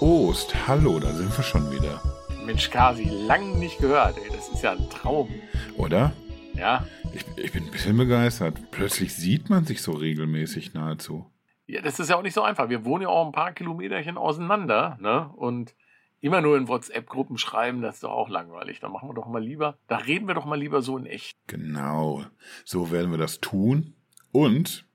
Ost, hallo, da sind wir schon wieder. Mensch, Kasi, lang nicht gehört, ey. Das ist ja ein Traum. Oder? Ja. Ich, ich bin ein bisschen begeistert. Plötzlich sieht man sich so regelmäßig nahezu. Ja, das ist ja auch nicht so einfach. Wir wohnen ja auch ein paar Kilometerchen auseinander, ne? Und immer nur in WhatsApp-Gruppen schreiben, das ist doch auch langweilig. Da machen wir doch mal lieber, da reden wir doch mal lieber so in echt. Genau. So werden wir das tun. Und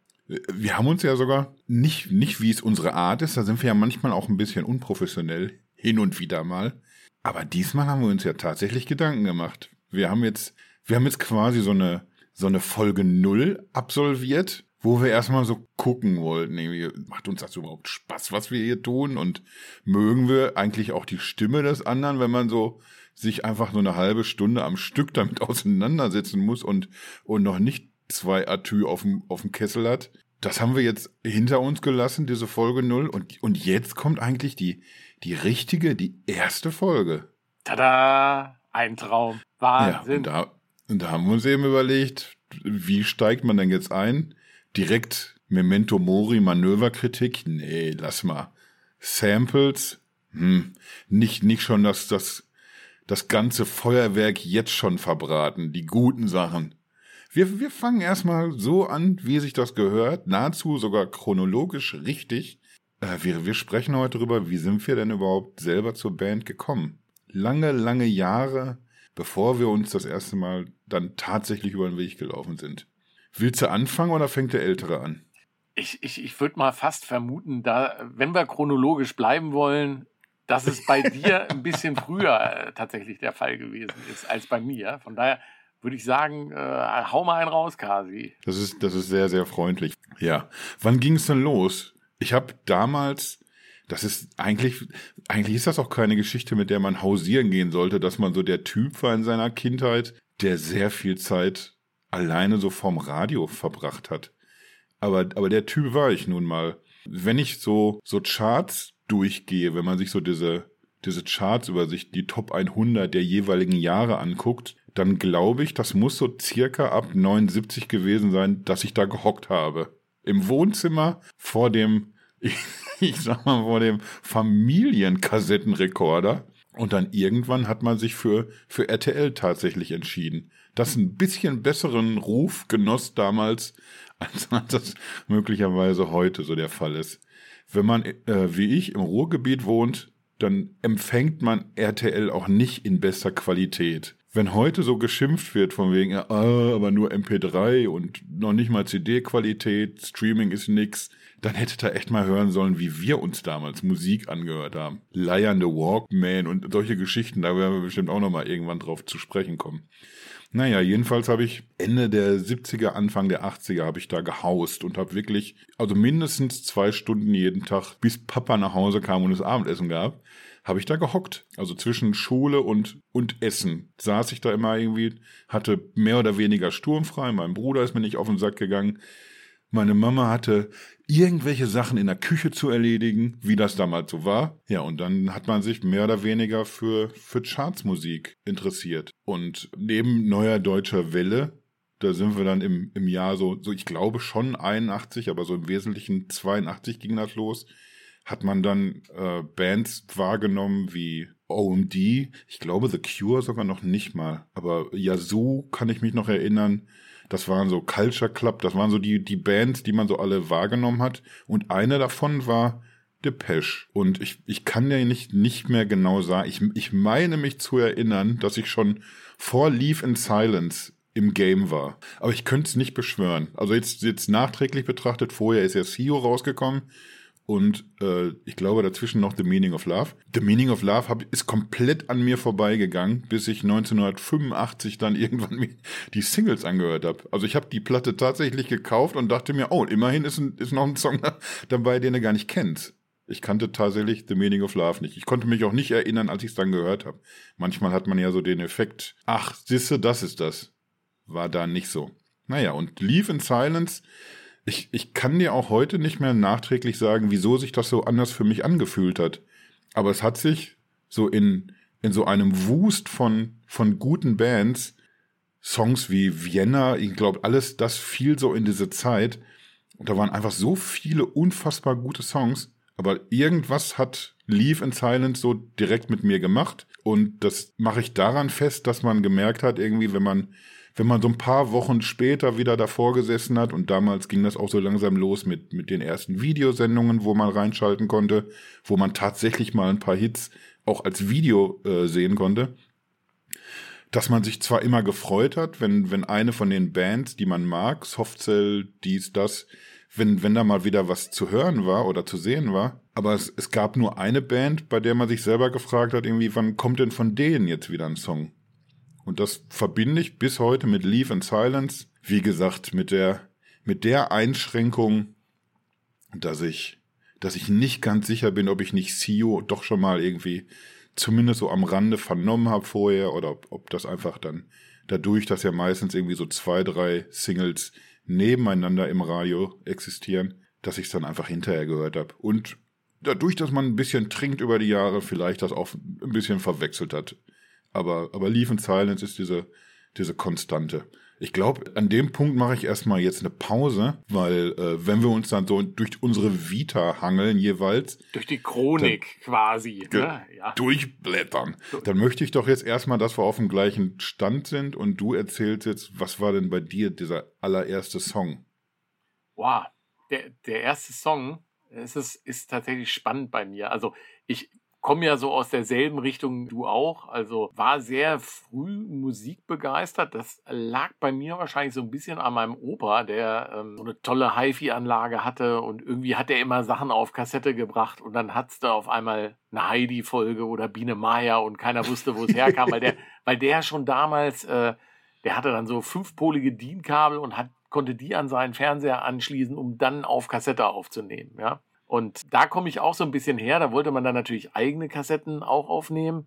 wir haben uns ja sogar nicht, nicht wie es unsere Art ist, da sind wir ja manchmal auch ein bisschen unprofessionell, hin und wieder mal. Aber diesmal haben wir uns ja tatsächlich Gedanken gemacht. Wir haben jetzt, wir haben jetzt quasi so eine, so eine Folge Null absolviert, wo wir erstmal so gucken wollten, macht uns das überhaupt Spaß, was wir hier tun? Und mögen wir eigentlich auch die Stimme des anderen, wenn man so sich einfach nur eine halbe Stunde am Stück damit auseinandersetzen muss und, und noch nicht zwei Atü auf dem, auf dem Kessel hat. Das haben wir jetzt hinter uns gelassen, diese Folge null. Und, und jetzt kommt eigentlich die, die richtige, die erste Folge. Tada! Ein Traum. Wahnsinn. Ja, und, da, und da haben wir uns eben überlegt, wie steigt man denn jetzt ein? Direkt Memento Mori Manöverkritik? Nee, lass mal. Samples? Hm, nicht, nicht schon das, das, das ganze Feuerwerk jetzt schon verbraten, die guten Sachen. Wir, wir fangen erstmal so an, wie sich das gehört, nahezu sogar chronologisch richtig. Äh, wir, wir sprechen heute darüber, wie sind wir denn überhaupt selber zur Band gekommen? Lange, lange Jahre, bevor wir uns das erste Mal dann tatsächlich über den Weg gelaufen sind. Willst du anfangen oder fängt der Ältere an? Ich, ich, ich würde mal fast vermuten, da, wenn wir chronologisch bleiben wollen, dass es bei dir ein bisschen früher äh, tatsächlich der Fall gewesen ist als bei mir. Von daher würde ich sagen, äh, hau mal einen raus, Kasi. Das ist, das ist sehr, sehr freundlich. Ja. Wann ging es denn los? Ich habe damals, das ist eigentlich, eigentlich ist das auch keine Geschichte, mit der man hausieren gehen sollte, dass man so der Typ war in seiner Kindheit, der sehr viel Zeit alleine so vorm Radio verbracht hat. Aber, aber der Typ war ich nun mal. Wenn ich so, so Charts durchgehe, wenn man sich so diese, diese Charts über sich, die Top 100 der jeweiligen Jahre anguckt, dann glaube ich, das muss so circa ab 79 gewesen sein, dass ich da gehockt habe. Im Wohnzimmer vor dem, ich, sag mal, vor dem Familienkassettenrekorder. Und dann irgendwann hat man sich für, für RTL tatsächlich entschieden. Das ein bisschen besseren Ruf genoss damals, als das möglicherweise heute so der Fall ist. Wenn man, äh, wie ich, im Ruhrgebiet wohnt, dann empfängt man RTL auch nicht in bester Qualität wenn heute so geschimpft wird von wegen, ah, aber nur MP3 und noch nicht mal CD-Qualität, Streaming ist nix, dann hätte da echt mal hören sollen, wie wir uns damals Musik angehört haben. Leiernde Walkman und solche Geschichten, da werden wir bestimmt auch noch mal irgendwann drauf zu sprechen kommen. Naja, jedenfalls habe ich Ende der 70er, Anfang der 80er habe ich da gehaust und habe wirklich, also mindestens zwei Stunden jeden Tag, bis Papa nach Hause kam und es Abendessen gab, habe ich da gehockt. Also zwischen Schule und, und Essen saß ich da immer irgendwie, hatte mehr oder weniger sturmfrei. Mein Bruder ist mir nicht auf den Sack gegangen. Meine Mama hatte irgendwelche Sachen in der Küche zu erledigen, wie das damals so war. Ja, und dann hat man sich mehr oder weniger für, für Chartsmusik interessiert. Und neben Neuer Deutscher Welle, da sind wir dann im, im Jahr so, so, ich glaube schon 81, aber so im Wesentlichen 82 ging das los hat man dann äh, Bands wahrgenommen wie OMD, ich glaube The Cure sogar noch nicht mal, aber Yazoo kann ich mich noch erinnern. Das waren so Culture Club, das waren so die, die Bands, die man so alle wahrgenommen hat. Und eine davon war Depeche. Und ich, ich kann ja nicht, nicht mehr genau sagen. Ich, ich meine mich zu erinnern, dass ich schon vor Leave in Silence im Game war. Aber ich könnte es nicht beschwören. Also jetzt, jetzt nachträglich betrachtet, vorher ist ja CEO rausgekommen und äh, ich glaube dazwischen noch The Meaning of Love. The Meaning of Love hab, ist komplett an mir vorbeigegangen, bis ich 1985 dann irgendwann die Singles angehört habe. Also ich habe die Platte tatsächlich gekauft und dachte mir, oh, immerhin ist, ein, ist noch ein Song dabei, den du gar nicht kennst. Ich kannte tatsächlich The Meaning of Love nicht. Ich konnte mich auch nicht erinnern, als ich es dann gehört habe. Manchmal hat man ja so den Effekt, ach, siehste, das ist das. War da nicht so. Naja, und Leave in Silence ich, ich kann dir auch heute nicht mehr nachträglich sagen, wieso sich das so anders für mich angefühlt hat. Aber es hat sich so in, in so einem Wust von, von guten Bands, Songs wie Vienna, ich glaube, alles das fiel so in diese Zeit. Und da waren einfach so viele unfassbar gute Songs. Aber irgendwas hat Leave in Silence so direkt mit mir gemacht. Und das mache ich daran fest, dass man gemerkt hat, irgendwie, wenn man, wenn man so ein paar Wochen später wieder davor gesessen hat, und damals ging das auch so langsam los mit, mit den ersten Videosendungen, wo man reinschalten konnte, wo man tatsächlich mal ein paar Hits auch als Video äh, sehen konnte, dass man sich zwar immer gefreut hat, wenn, wenn eine von den Bands, die man mag, Softcell, dies, das, wenn, wenn da mal wieder was zu hören war oder zu sehen war. Aber es, es gab nur eine Band, bei der man sich selber gefragt hat, irgendwie, wann kommt denn von denen jetzt wieder ein Song? Und das verbinde ich bis heute mit Leave in Silence. Wie gesagt, mit der, mit der Einschränkung, dass ich, dass ich nicht ganz sicher bin, ob ich nicht CEO doch schon mal irgendwie zumindest so am Rande vernommen habe vorher oder ob, ob das einfach dann dadurch, dass ja meistens irgendwie so zwei, drei Singles nebeneinander im Radio existieren, dass ich es dann einfach hinterher gehört habe. Und dadurch, dass man ein bisschen trinkt über die Jahre, vielleicht das auch ein bisschen verwechselt hat. Aber, aber Leave in Silence ist diese, diese Konstante. Ich glaube, an dem Punkt mache ich erstmal jetzt eine Pause, weil äh, wenn wir uns dann so durch unsere Vita hangeln jeweils. Durch die Chronik quasi. Ne? Ja. Durchblättern. Dann möchte ich doch jetzt erstmal, dass wir auf dem gleichen Stand sind und du erzählst jetzt, was war denn bei dir dieser allererste Song? Wow, der, der erste Song, es ist, ist tatsächlich spannend bei mir. Also ich komme ja so aus derselben Richtung du auch. Also war sehr früh musikbegeistert. Das lag bei mir wahrscheinlich so ein bisschen an meinem Opa, der ähm, so eine tolle HiFi-Anlage hatte und irgendwie hat er immer Sachen auf Kassette gebracht und dann hat's da auf einmal eine Heidi-Folge oder Biene Maya und keiner wusste, wo es herkam, weil der, weil der schon damals, äh, der hatte dann so fünfpolige DIN-Kabel und hat, konnte die an seinen Fernseher anschließen, um dann auf Kassette aufzunehmen, ja. Und da komme ich auch so ein bisschen her. Da wollte man dann natürlich eigene Kassetten auch aufnehmen.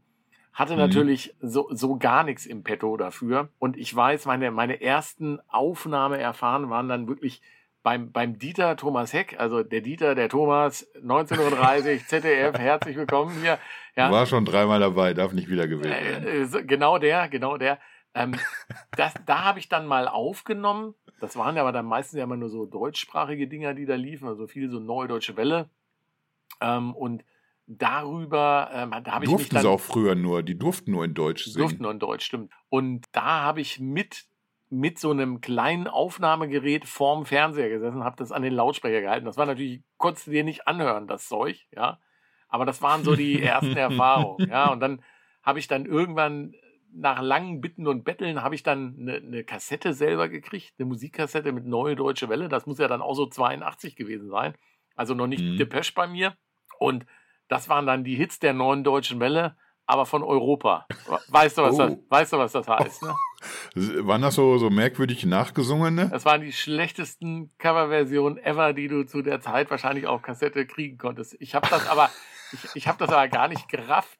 Hatte mhm. natürlich so, so gar nichts im Petto dafür. Und ich weiß, meine, meine ersten Aufnahmeerfahren waren dann wirklich beim, beim Dieter Thomas Heck, also der Dieter, der Thomas, 1930, ZDF, herzlich willkommen hier. Ja. War schon dreimal dabei, darf nicht wieder gewählt werden. Äh, genau der, genau der. Ähm, das, da habe ich dann mal aufgenommen das waren ja aber dann meistens ja immer nur so deutschsprachige Dinger, die da liefen, also viel so neue deutsche Welle. Ähm, und darüber ähm, da habe ich durften mich dann, sie auch früher nur, die durften nur in Deutsch singen. Durften nur in Deutsch, stimmt. Und da habe ich mit mit so einem kleinen Aufnahmegerät vorm Fernseher gesessen, habe das an den Lautsprecher gehalten. Das war natürlich, konntest du dir nicht anhören, das Zeug, ja. Aber das waren so die ersten Erfahrungen, ja. Und dann habe ich dann irgendwann nach langen Bitten und Betteln habe ich dann eine, eine, Kassette selber gekriegt, eine Musikkassette mit Neue Deutsche Welle. Das muss ja dann auch so 82 gewesen sein. Also noch nicht mhm. Depeche bei mir. Und das waren dann die Hits der Neuen Deutschen Welle, aber von Europa. Weißt du, was, oh. das, weißt du, was das heißt? Ne? Waren das so, so merkwürdig nachgesungene? Das waren die schlechtesten Coverversionen ever, die du zu der Zeit wahrscheinlich auf Kassette kriegen konntest. Ich habe das aber, ich, ich habe das aber gar nicht gerafft,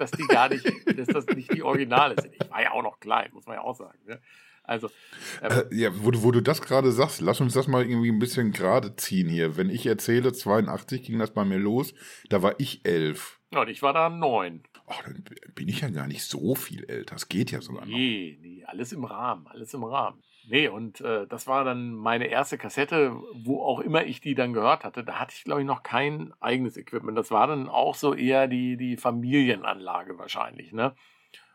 dass, die gar nicht, dass das nicht die Originale sind. Ich war ja auch noch klein, muss man ja auch sagen. Ne? Also, ähm, äh, ja, wo, wo du das gerade sagst, lass uns das mal irgendwie ein bisschen gerade ziehen hier. Wenn ich erzähle, 82 ging das bei mir los, da war ich elf. Ja, und ich war da neun. Ach, dann bin ich ja gar nicht so viel älter. Das geht ja sogar nee, noch. Nee, nee, alles im Rahmen, alles im Rahmen. Nee, und äh, das war dann meine erste Kassette, wo auch immer ich die dann gehört hatte. Da hatte ich, glaube ich, noch kein eigenes Equipment. Das war dann auch so eher die, die Familienanlage wahrscheinlich. Ne?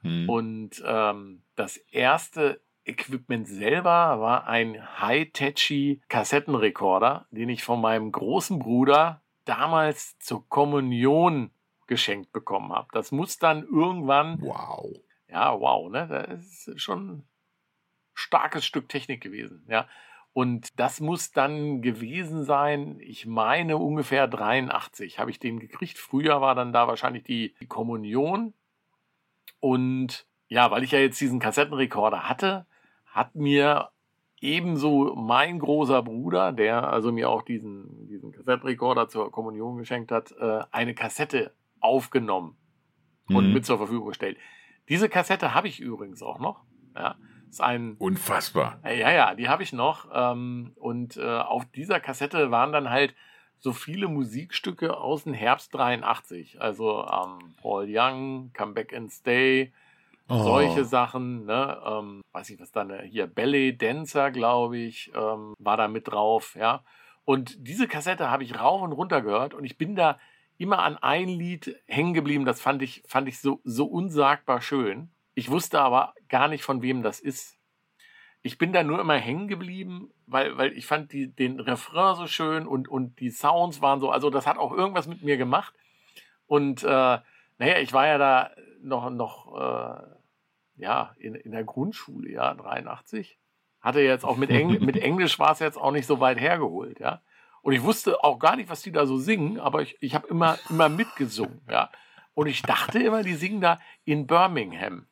Hm. Und ähm, das erste Equipment selber war ein High-Techy Kassettenrekorder, den ich von meinem großen Bruder damals zur Kommunion geschenkt bekommen habe. Das muss dann irgendwann. Wow. Ja, wow, ne? Das ist schon starkes Stück Technik gewesen. Ja. Und das muss dann gewesen sein, ich meine ungefähr 83 habe ich den gekriegt. Früher war dann da wahrscheinlich die, die Kommunion. Und ja, weil ich ja jetzt diesen Kassettenrekorder hatte, hat mir ebenso mein großer Bruder, der also mir auch diesen, diesen Kassettenrekorder zur Kommunion geschenkt hat, äh, eine Kassette aufgenommen und mhm. mit zur Verfügung gestellt. Diese Kassette habe ich übrigens auch noch. Ja. Ist ein, Unfassbar. Ja, ja, die habe ich noch. Ähm, und äh, auf dieser Kassette waren dann halt so viele Musikstücke aus dem Herbst 83. Also ähm, Paul Young, Come Back and Stay, oh. solche Sachen. Ne? Ähm, weiß ich was dann, hier Ballet Dancer, glaube ich, ähm, war da mit drauf. Ja. Und diese Kassette habe ich rauf und runter gehört und ich bin da immer an ein Lied hängen geblieben. Das fand ich, fand ich so, so unsagbar schön. Ich wusste aber gar nicht, von wem das ist. Ich bin da nur immer hängen geblieben, weil, weil ich fand die, den Refrain so schön und, und die Sounds waren so, also das hat auch irgendwas mit mir gemacht. Und äh, naja, ich war ja da noch, noch äh, ja, in, in der Grundschule, ja, 83. Hatte jetzt auch mit, Engl mit Englisch war es jetzt auch nicht so weit hergeholt, ja. Und ich wusste auch gar nicht, was die da so singen, aber ich, ich habe immer, immer mitgesungen, ja. Und ich dachte immer, die singen da in Birmingham.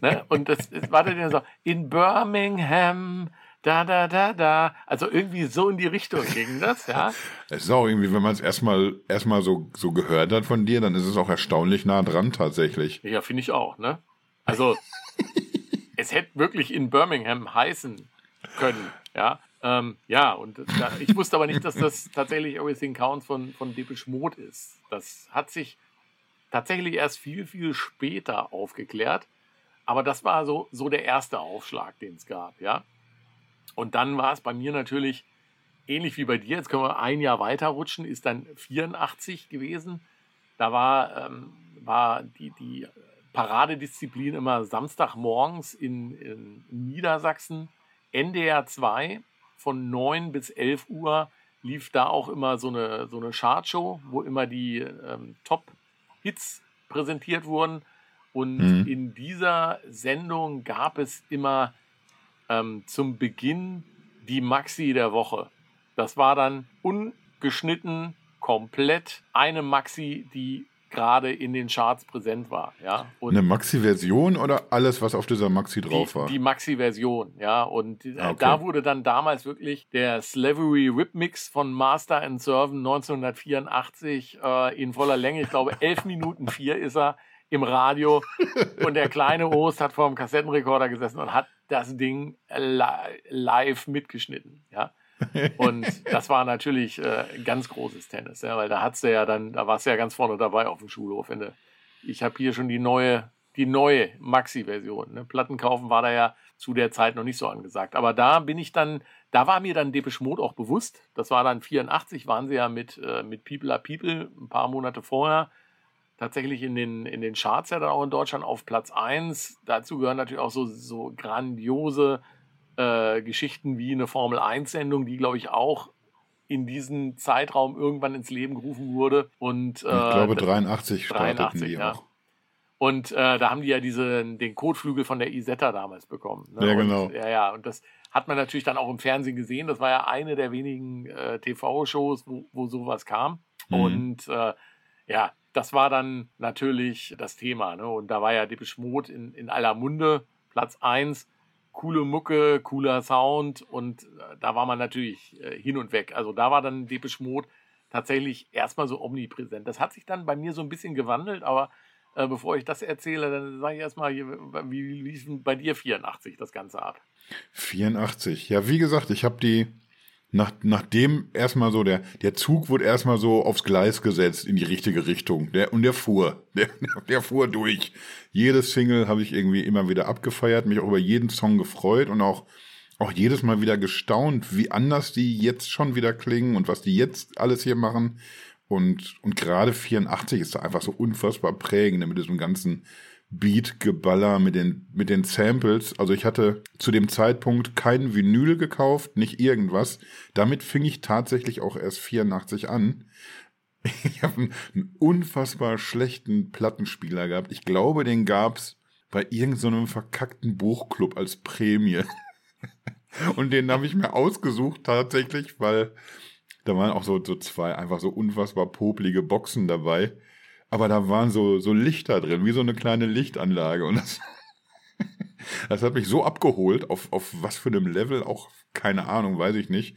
ne? Und das, das war dann so, in Birmingham, da, da, da, da. Also irgendwie so in die Richtung ging das, ja. Es ist auch irgendwie, wenn man es erstmal erstmal so, so gehört hat von dir, dann ist es auch erstaunlich nah dran tatsächlich. Ja, finde ich auch, ne? Also, es hätte wirklich in Birmingham heißen können, ja. Ähm, ja, und da, ich wusste aber nicht, dass das tatsächlich Everything Counts von, von Depeche Mode ist. Das hat sich tatsächlich erst viel, viel später aufgeklärt. Aber das war so, so der erste Aufschlag, den es gab, ja. Und dann war es bei mir natürlich ähnlich wie bei dir. Jetzt können wir ein Jahr weiter rutschen, ist dann 84 gewesen. Da war, ähm, war die, die Paradedisziplin immer Samstagmorgens in, in Niedersachsen, NDR 2 von 9 bis 11 Uhr lief da auch immer so eine, so eine Chartshow, wo immer die ähm, Top-Hits präsentiert wurden. Und mhm. in dieser Sendung gab es immer ähm, zum Beginn die Maxi der Woche. Das war dann ungeschnitten, komplett eine Maxi, die gerade in den Charts präsent war. Ja? Und Eine Maxi-Version oder alles, was auf dieser Maxi drauf die, war? Die Maxi-Version, ja. Und okay. da wurde dann damals wirklich der Slavery Rip Mix von Master and Servant 1984 äh, in voller Länge, ich glaube 11 Minuten 4 ist er im Radio. und der kleine Ost hat vor dem Kassettenrekorder gesessen und hat das Ding li live mitgeschnitten, ja. Und das war natürlich äh, ganz großes Tennis, ja, weil da hat's ja dann, da warst du ja ganz vorne dabei auf dem Schulhof. Wenn ich habe hier schon die neue, die neue Maxi-Version. Ne? Platten kaufen war da ja zu der Zeit noch nicht so angesagt. Aber da bin ich dann, da war mir dann Depeche Mode auch bewusst. Das war dann 84, waren sie ja mit, äh, mit People are People ein paar Monate vorher tatsächlich in den, in den Charts ja dann auch in Deutschland auf Platz 1. Dazu gehören natürlich auch so, so grandiose äh, Geschichten wie eine Formel 1-Sendung, die, glaube ich, auch in diesem Zeitraum irgendwann ins Leben gerufen wurde. Und, äh, ich glaube, 83 starteten 83, die ja. auch. Und äh, da haben die ja diese, den Kotflügel von der Isetta damals bekommen. Ne? Ja, genau. Und, ja, ja. Und das hat man natürlich dann auch im Fernsehen gesehen. Das war ja eine der wenigen äh, TV-Shows, wo, wo sowas kam. Mhm. Und äh, ja, das war dann natürlich das Thema. Ne? Und da war ja Depeche Mode in, in aller Munde, Platz 1 coole Mucke, cooler Sound und äh, da war man natürlich äh, hin und weg. Also da war dann Depeche Mode tatsächlich erstmal so omnipräsent. Das hat sich dann bei mir so ein bisschen gewandelt, aber äh, bevor ich das erzähle, dann sage ich erstmal, wie lief bei dir 84 das Ganze ab? 84, ja, wie gesagt, ich habe die nach, nachdem erstmal so der, der Zug wurde erstmal so aufs Gleis gesetzt in die richtige Richtung. Der, und der fuhr. Der, der fuhr durch. Jedes Single habe ich irgendwie immer wieder abgefeiert, mich auch über jeden Song gefreut und auch, auch jedes Mal wieder gestaunt, wie anders die jetzt schon wieder klingen und was die jetzt alles hier machen. Und, und gerade 84 ist da einfach so unfassbar prägend mit diesem ganzen Beat-Geballer mit den, mit den Samples. Also ich hatte zu dem Zeitpunkt kein Vinyl gekauft, nicht irgendwas. Damit fing ich tatsächlich auch erst 84 an. Ich habe einen, unfassbar schlechten Plattenspieler gehabt. Ich glaube, den gab's bei irgendeinem so verkackten Buchclub als Prämie. Und den habe ich mir ausgesucht tatsächlich, weil da waren auch so, so zwei einfach so unfassbar poplige Boxen dabei aber da waren so, so Lichter drin, wie so eine kleine Lichtanlage. Und das, das hat mich so abgeholt, auf, auf was für einem Level, auch keine Ahnung, weiß ich nicht.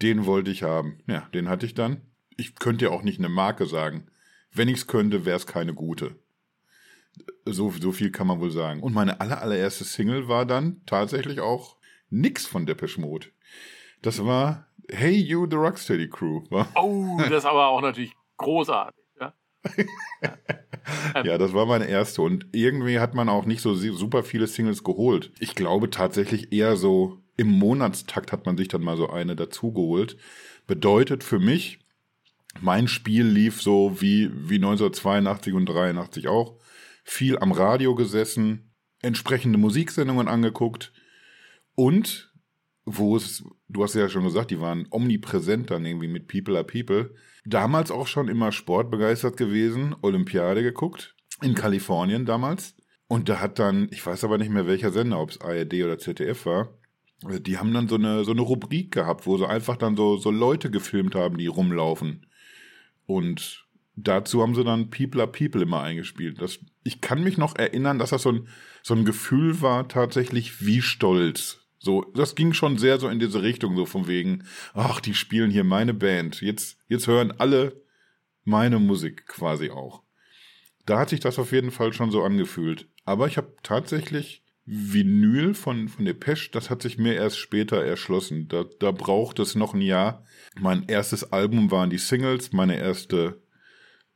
Den wollte ich haben. Ja, den hatte ich dann. Ich könnte ja auch nicht eine Marke sagen. Wenn ich es könnte, wäre es keine gute. So, so viel kann man wohl sagen. Und meine aller, allererste Single war dann tatsächlich auch nix von Depeche Mode. Das war Hey You, the Rocksteady Crew. Oh, das ist aber auch natürlich großartig ja, das war meine erste. Und irgendwie hat man auch nicht so super viele Singles geholt. Ich glaube tatsächlich eher so im Monatstakt hat man sich dann mal so eine dazugeholt. Bedeutet für mich, mein Spiel lief so wie, wie 1982 und 83 auch. Viel am Radio gesessen, entsprechende Musiksendungen angeguckt und wo es, du hast ja schon gesagt, die waren omnipräsent dann irgendwie mit People are People. Damals auch schon immer sportbegeistert gewesen, Olympiade geguckt, in Kalifornien damals. Und da hat dann, ich weiß aber nicht mehr welcher Sender, ob es ARD oder ZDF war, die haben dann so eine, so eine Rubrik gehabt, wo sie einfach dann so, so Leute gefilmt haben, die rumlaufen. Und dazu haben sie dann People are People immer eingespielt. Das, ich kann mich noch erinnern, dass das so ein, so ein Gefühl war, tatsächlich wie stolz. So, das ging schon sehr so in diese Richtung, so von wegen, ach, die spielen hier meine Band. Jetzt, jetzt hören alle meine Musik quasi auch. Da hat sich das auf jeden Fall schon so angefühlt. Aber ich habe tatsächlich Vinyl von, von Depeche, das hat sich mir erst später erschlossen. Da, da braucht es noch ein Jahr. Mein erstes Album waren die Singles. Meine erste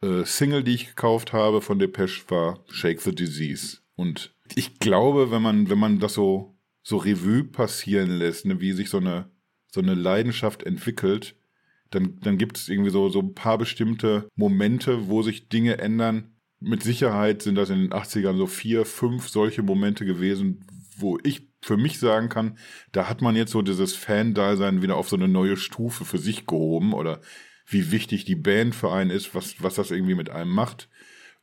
äh, Single, die ich gekauft habe von Depeche, war Shake the Disease. Und ich glaube, wenn man, wenn man das so, so Revue passieren lässt, ne, wie sich so eine, so eine Leidenschaft entwickelt, dann, dann gibt es irgendwie so, so ein paar bestimmte Momente, wo sich Dinge ändern, mit Sicherheit sind das in den 80ern so vier, fünf solche Momente gewesen, wo ich für mich sagen kann, da hat man jetzt so dieses Fan-Dasein wieder auf so eine neue Stufe für sich gehoben oder wie wichtig die Band für einen ist, was, was das irgendwie mit einem macht.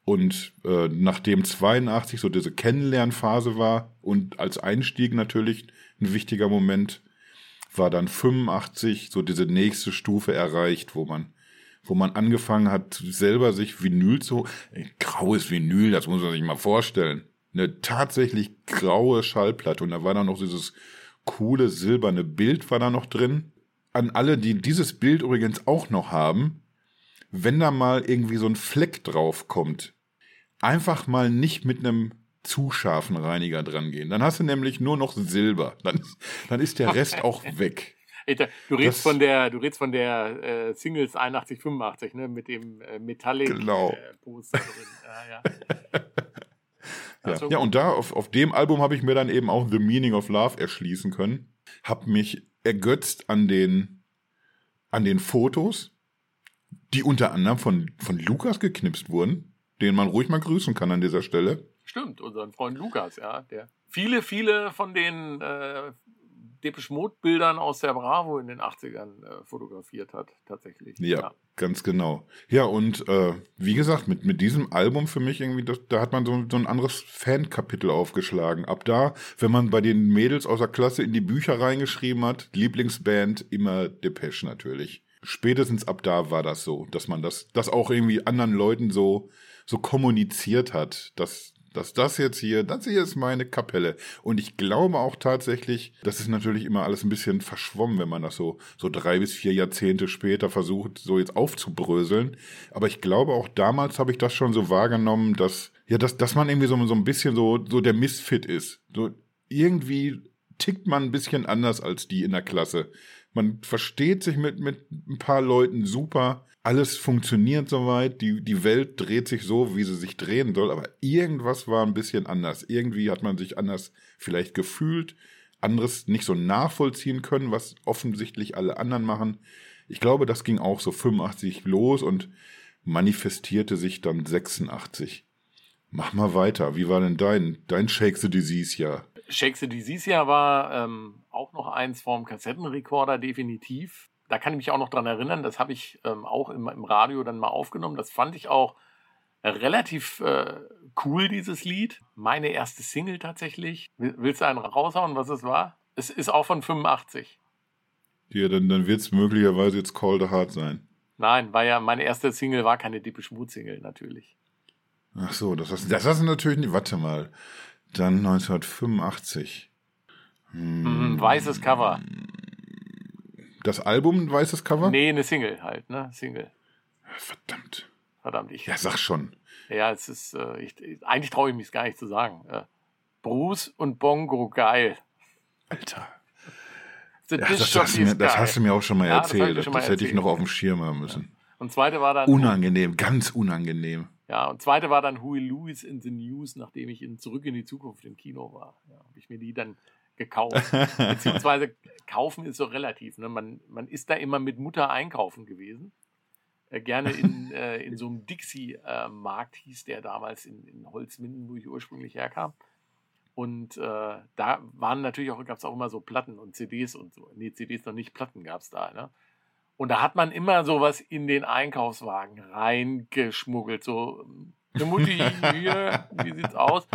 Und äh, nachdem 82 so diese Kennenlernphase war und als Einstieg natürlich ein wichtiger Moment, war dann 85 so diese nächste Stufe erreicht, wo man wo man angefangen hat, selber sich Vinyl zu, graues Vinyl, das muss man sich mal vorstellen. Eine tatsächlich graue Schallplatte und da war dann noch dieses coole silberne Bild war da noch drin. An alle, die dieses Bild übrigens auch noch haben, wenn da mal irgendwie so ein Fleck drauf kommt, einfach mal nicht mit einem zu scharfen Reiniger dran gehen. Dann hast du nämlich nur noch Silber. Dann, dann ist der Rest auch weg. Du redest von der, du redest von der äh, Singles 81, 85, ne, mit dem äh, Metallic genau. äh, Poster drin. Ah, ja. ja. ja, und da auf, auf dem Album habe ich mir dann eben auch The Meaning of Love erschließen können. Hab mich ergötzt an den, an den Fotos, die unter anderem von, von Lukas geknipst wurden, den man ruhig mal grüßen kann an dieser Stelle. Stimmt, unseren Freund Lukas, ja, der viele, viele von den äh, Depeche Mode Bildern aus der Bravo in den 80ern äh, fotografiert hat, tatsächlich. Ja, ja, ganz genau. Ja, und äh, wie gesagt, mit, mit diesem Album für mich irgendwie, das, da hat man so, so ein anderes Fankapitel aufgeschlagen. Ab da, wenn man bei den Mädels aus der Klasse in die Bücher reingeschrieben hat, Lieblingsband immer Depeche natürlich. Spätestens ab da war das so, dass man das, das auch irgendwie anderen Leuten so, so kommuniziert hat, dass, dass das jetzt hier, das hier ist meine Kapelle. Und ich glaube auch tatsächlich, das ist natürlich immer alles ein bisschen verschwommen, wenn man das so, so drei bis vier Jahrzehnte später versucht, so jetzt aufzubröseln. Aber ich glaube auch damals habe ich das schon so wahrgenommen, dass, ja, dass, dass man irgendwie so, so ein bisschen so, so der Misfit ist. So irgendwie tickt man ein bisschen anders als die in der Klasse. Man versteht sich mit, mit ein paar Leuten super alles funktioniert soweit, die, die Welt dreht sich so, wie sie sich drehen soll, aber irgendwas war ein bisschen anders. Irgendwie hat man sich anders vielleicht gefühlt, anderes nicht so nachvollziehen können, was offensichtlich alle anderen machen. Ich glaube, das ging auch so 85 los und manifestierte sich dann 86. Mach mal weiter. Wie war denn dein, dein Shake the Disease Jahr? Shake the Disease Jahr war ähm, auch noch eins vom Kassettenrekorder definitiv da kann ich mich auch noch dran erinnern, das habe ich ähm, auch im, im, Radio dann mal aufgenommen. Das fand ich auch relativ äh, cool, dieses Lied. Meine erste Single tatsächlich. Willst du einen raushauen, was es war? Es ist auch von 85. Ja, dann, dann wird es möglicherweise jetzt Call the Heart sein. Nein, war ja, meine erste Single war keine Deepish Mood Single, natürlich. Ach so, das hast, das hast du natürlich nicht. Warte mal. Dann 1985. Hm. Weißes Cover. Das Album ein weißes Cover? Nee, eine Single halt, ne? Single. Verdammt. Verdammt, ich. Ja, sag schon. Ja, es ist, äh, ich, eigentlich traue ich mich gar nicht zu sagen. Äh, Bruce und Bongo geil. Alter. Ja, das, hast mir, das, hast du mir auch schon mal ja, erzählt. Das, schon mal das hätte erzählt. ich noch auf dem Schirm haben müssen. Ja. Und zweite war dann. Unangenehm, ganz unangenehm. Ja, und zweite war dann Huey Lewis in the News, nachdem ich in Zurück in die Zukunft im Kino war. Ja, habe ich mir die dann gekauft. Beziehungsweise kaufen ist so relativ. Ne? Man, man ist da immer mit Mutter einkaufen gewesen. Äh, gerne in, äh, in so einem Dixie-Markt hieß der damals in, in Holzminden, wo ich ursprünglich herkam. Und äh, da waren natürlich auch, gab es auch immer so Platten und CDs und so. Nee, CDs noch nicht, Platten gab es da. Ne? Und da hat man immer sowas in den Einkaufswagen reingeschmuggelt. So, eine Mutti, hier, wie sieht's aus?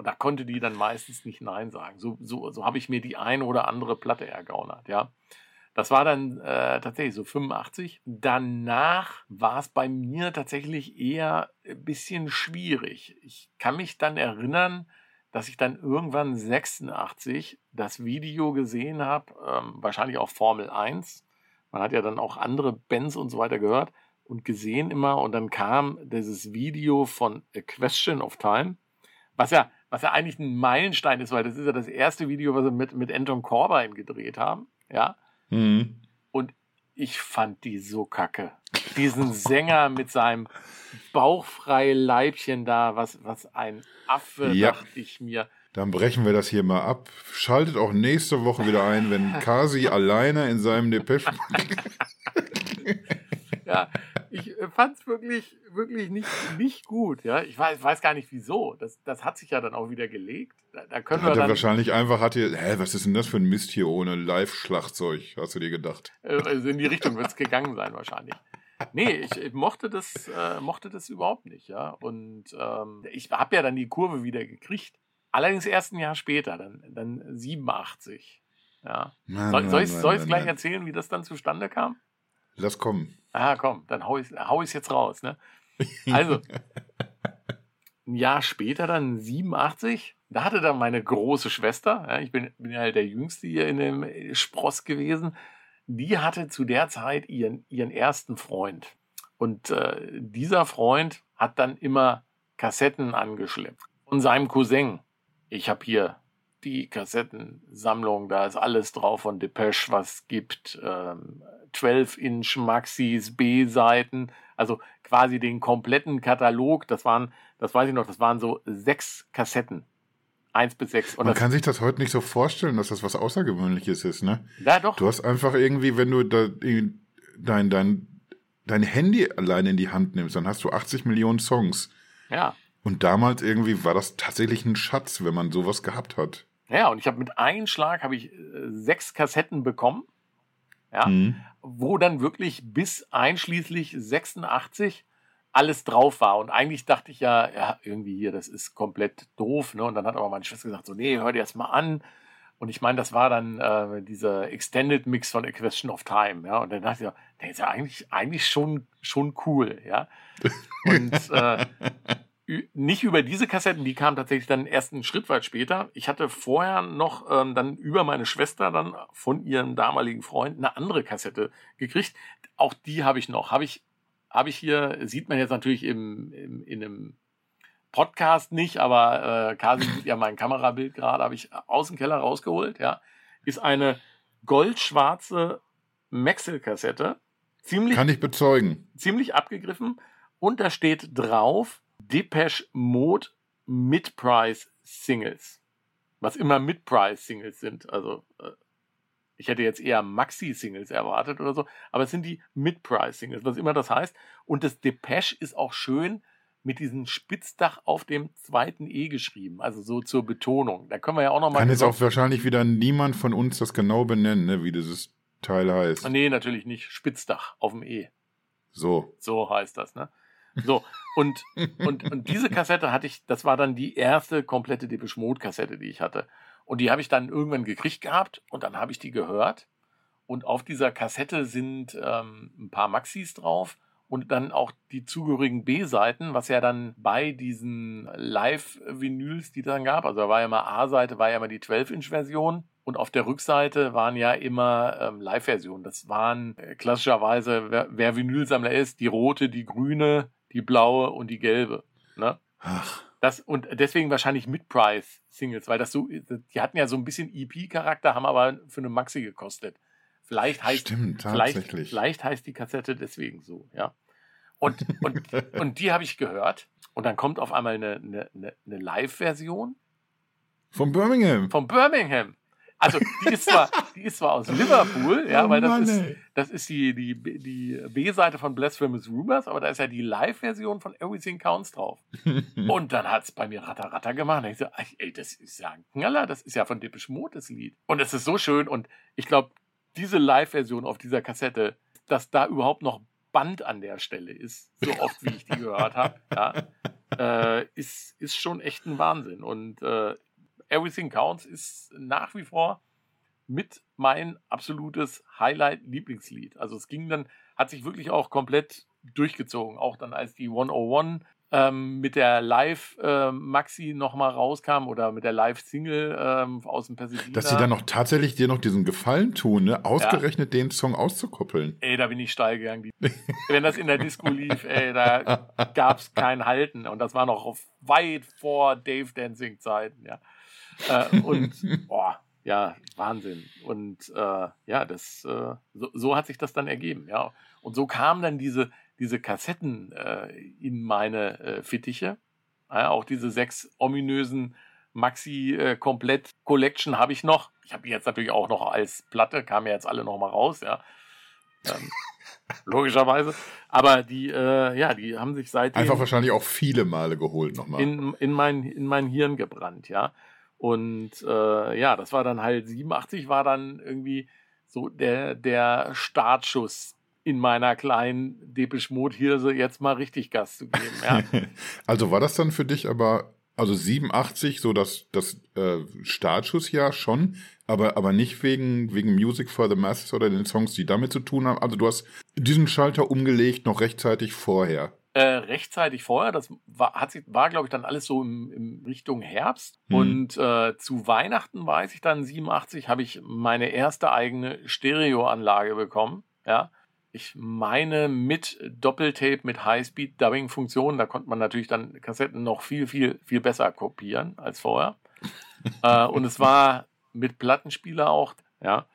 Und da konnte die dann meistens nicht Nein sagen. So, so, so habe ich mir die eine oder andere Platte ergaunert, ja. Das war dann äh, tatsächlich so 85. Danach war es bei mir tatsächlich eher ein bisschen schwierig. Ich kann mich dann erinnern, dass ich dann irgendwann 86 das Video gesehen habe, ähm, wahrscheinlich auch Formel 1. Man hat ja dann auch andere Bands und so weiter gehört und gesehen immer. Und dann kam dieses Video von A Question of Time, was ja, was ja eigentlich ein Meilenstein ist, weil das ist ja das erste Video, was sie mit, mit Anton Corbijn gedreht haben. Ja. Mhm. Und ich fand die so kacke. Diesen Sänger mit seinem bauchfreien Leibchen da, was, was ein Affe, ja. dachte ich mir. Dann brechen wir das hier mal ab. Schaltet auch nächste Woche wieder ein, wenn Kasi alleine in seinem Depeche. ja, ich äh, fand es wirklich, wirklich nicht, nicht gut. Ja, ich weiß, weiß gar nicht wieso. Das, das hat sich ja dann auch wieder gelegt. Da, da können hat wir dann, wahrscheinlich einfach, hat hier, hä, was ist denn das für ein Mist hier ohne Live-Schlagzeug, hast du dir gedacht? Äh, also in die Richtung wird es gegangen sein wahrscheinlich. Nee, ich, ich mochte das, äh, mochte das überhaupt nicht, ja. Und ähm, ich habe ja dann die Kurve wieder gekriegt. Allerdings erst ein Jahr später, dann, dann 87. Ja. Mann, soll, soll ich es gleich erzählen, wie das dann zustande kam? Lass kommen. Ah, komm, dann hau ich es jetzt raus. Ne? Also, ein Jahr später, dann 87, da hatte dann meine große Schwester, ja, ich bin, bin ja halt der Jüngste hier in dem Spross gewesen, die hatte zu der Zeit ihren, ihren ersten Freund. Und äh, dieser Freund hat dann immer Kassetten angeschleppt. Von seinem Cousin. Ich habe hier die Kassettensammlung, da ist alles drauf von Depeche, was gibt. Ähm, 12-Inch Maxis, B-Seiten, also quasi den kompletten Katalog. Das waren, das weiß ich noch, das waren so sechs Kassetten. Eins bis sechs. Und Man kann sich das heute nicht so vorstellen, dass das was Außergewöhnliches ist, ne? Ja, doch. Du hast einfach irgendwie, wenn du da, dein, dein, dein Handy alleine in die Hand nimmst, dann hast du 80 Millionen Songs. Ja. Und damals irgendwie war das tatsächlich ein Schatz, wenn man sowas gehabt hat. Ja, und ich habe mit einem Schlag habe ich äh, sechs Kassetten bekommen ja, mhm. wo dann wirklich bis einschließlich 86 alles drauf war. Und eigentlich dachte ich ja, ja, irgendwie hier, das ist komplett doof. Ne? Und dann hat aber meine Schwester gesagt, so, nee, hör dir das mal an. Und ich meine, das war dann äh, dieser Extended Mix von A Question of Time, ja. Und dann dachte ich, ja, der ist ja eigentlich, eigentlich schon, schon cool, ja. Und äh, nicht über diese Kassetten, die kamen tatsächlich dann erst einen Schritt weit später. Ich hatte vorher noch ähm, dann über meine Schwester dann von ihrem damaligen Freund eine andere Kassette gekriegt. Auch die habe ich noch. Habe ich, habe ich hier, sieht man jetzt natürlich im, im, in einem Podcast nicht, aber äh, Kasi sieht ja mein Kamerabild gerade, habe ich aus dem Keller rausgeholt, ja. Ist eine goldschwarze Maxel-Kassette. Ziemlich, Kann ich bezeugen. Ziemlich abgegriffen. Und da steht drauf, Depeche Mode Mid-Price Singles. Was immer Mid-Price Singles sind. Also, äh, ich hätte jetzt eher Maxi-Singles erwartet oder so, aber es sind die Mid-Price Singles, was immer das heißt. Und das Depeche ist auch schön mit diesem Spitzdach auf dem zweiten E geschrieben, also so zur Betonung. Da können wir ja auch nochmal. Kann jetzt auch wahrscheinlich wieder niemand von uns das genau benennen, ne, wie dieses Teil heißt. Nee, natürlich nicht. Spitzdach auf dem E. So. So heißt das, ne? So, und, und, und diese Kassette hatte ich, das war dann die erste komplette Depeche Mode Kassette, die ich hatte. Und die habe ich dann irgendwann gekriegt gehabt und dann habe ich die gehört. Und auf dieser Kassette sind ähm, ein paar Maxis drauf und dann auch die zugehörigen B-Seiten, was ja dann bei diesen Live-Vinyls, die dann gab, also da war ja mal A-Seite, war ja immer die 12-Inch-Version und auf der Rückseite waren ja immer ähm, Live-Versionen. Das waren äh, klassischerweise, wer, wer Vinylsammler ist, die rote, die grüne, die blaue und die gelbe. Ne? Ach. Das, und deswegen wahrscheinlich Mid-Price-Singles, weil das so, die hatten ja so ein bisschen EP-Charakter, haben aber für eine Maxi gekostet. Vielleicht heißt, Stimmt, vielleicht, vielleicht heißt die Kassette deswegen so, ja. Und, und, und die habe ich gehört. Und dann kommt auf einmal eine, eine, eine Live-Version. Von Birmingham. Von Birmingham. Also die ist zwar, die ist zwar aus Liverpool, ja, oh weil das Mann, ist, das ist die, die, die B-Seite von Blasphemous Rumors, aber da ist ja die Live-Version von Everything Counts drauf. und dann hat es bei mir Ratter Ratter gemacht. Und ich so, ey, das ist ja ein Knaller, das ist ja von Dippisch Mode, das Lied. Und es ist so schön und ich glaube, diese Live-Version auf dieser Kassette, dass da überhaupt noch Band an der Stelle ist, so oft wie ich die gehört habe, ja, äh, ist, ist schon echt ein Wahnsinn. Und äh, Everything Counts ist nach wie vor mit mein absolutes Highlight-Lieblingslied. Also es ging dann, hat sich wirklich auch komplett durchgezogen. Auch dann als die 101 ähm, mit der Live-Maxi äh, nochmal rauskam oder mit der Live-Single ähm, aus dem Pasadena. Dass sie dann noch tatsächlich dir noch diesen Gefallen tun, ne? ausgerechnet ja. den Song auszukoppeln. Ey, da bin ich steil gegangen. Wenn das in der Disco lief, ey, da gab es kein Halten. Und das war noch weit vor Dave Dancing-Zeiten, ja. Äh, und, boah, ja, Wahnsinn. Und äh, ja, das, äh, so, so, hat sich das dann ergeben, ja. Und so kamen dann diese, diese Kassetten äh, in meine äh, Fittiche. Ja, auch diese sechs ominösen Maxi äh, habe ich noch. Ich habe die jetzt natürlich auch noch als Platte, kamen ja jetzt alle noch mal raus, ja. Ähm, logischerweise. Aber die, äh, ja, die haben sich seitdem. Einfach wahrscheinlich auch viele Male geholt nochmal. In, in, mein, in mein Hirn gebrannt, ja. Und äh, ja, das war dann halt 87 war dann irgendwie so der, der Startschuss in meiner kleinen Depeche Mode Hirse jetzt mal richtig Gas zu geben. Ja. also war das dann für dich aber, also 87, so das, das äh, Startschussjahr schon, aber, aber nicht wegen, wegen Music for the Masses oder den Songs, die damit zu tun haben. Also du hast diesen Schalter umgelegt noch rechtzeitig vorher. Äh, rechtzeitig vorher, das war, hat sich, war glaube ich, dann alles so in, in Richtung Herbst. Hm. Und äh, zu Weihnachten weiß ich dann, 87, habe ich meine erste eigene Stereoanlage bekommen. Ja, ich meine mit Doppeltape, mit Highspeed-Dubbing-Funktion. Da konnte man natürlich dann Kassetten noch viel, viel, viel besser kopieren als vorher. äh, und es war mit Plattenspieler auch, ja.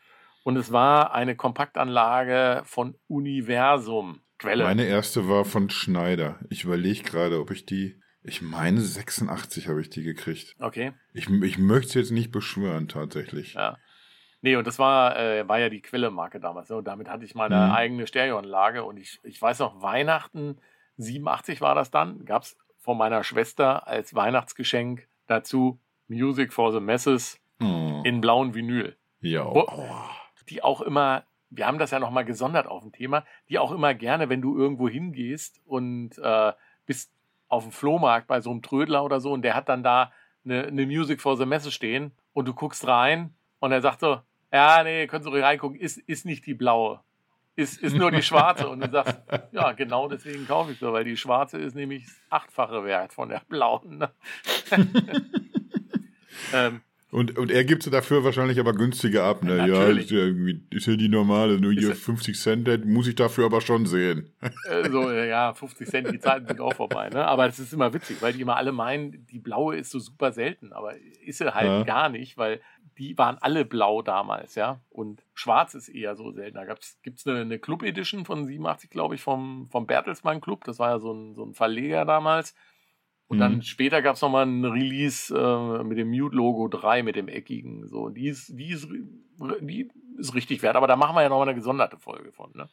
Und es war eine Kompaktanlage von Universum. Quelle. Meine erste war von Schneider. Ich überlege gerade, ob ich die. Ich meine 86 habe ich die gekriegt. Okay. Ich, ich möchte es jetzt nicht beschwören, tatsächlich. Ja. Nee, und das war, äh, war ja die Quelle-Marke damals. Ne? Und damit hatte ich meine mhm. eigene Stereoanlage. Und ich, ich weiß noch, Weihnachten 87 war das dann, gab es von meiner Schwester als Weihnachtsgeschenk dazu Music for the Messes oh. in blauen Vinyl. Ja. Die auch immer, wir haben das ja nochmal gesondert auf dem Thema, die auch immer gerne, wenn du irgendwo hingehst und äh, bist auf dem Flohmarkt bei so einem Trödler oder so und der hat dann da eine, eine Music for the Messe stehen und du guckst rein und er sagt so, ja, nee, können Sie reingucken, ist, ist nicht die blaue. Ist, ist nur die schwarze. Und du sagst, ja, genau deswegen kaufe ich so, weil die schwarze ist nämlich achtfache Wert von der blauen. Ne? ähm, und, und er gibt sie dafür wahrscheinlich aber günstiger ab, ne? Ja, ist ja, ist ja die normale, nur hier 50 Cent, muss ich dafür aber schon sehen. Äh, so, ja, 50 Cent, die Zeiten sind auch vorbei, ne? Aber es ist immer witzig, weil die immer alle meinen, die blaue ist so super selten, aber ist sie halt ja. gar nicht, weil die waren alle blau damals, ja. Und schwarz ist eher so selten. Da gibt es eine, eine Club Edition von 87, glaube ich, vom, vom Bertelsmann Club. Das war ja so ein, so ein Verleger damals. Und mhm. dann später gab es nochmal ein Release äh, mit dem Mute-Logo 3, mit dem eckigen. So, die ist, die ist, die ist richtig wert. Aber da machen wir ja nochmal eine gesonderte Folge von, ne?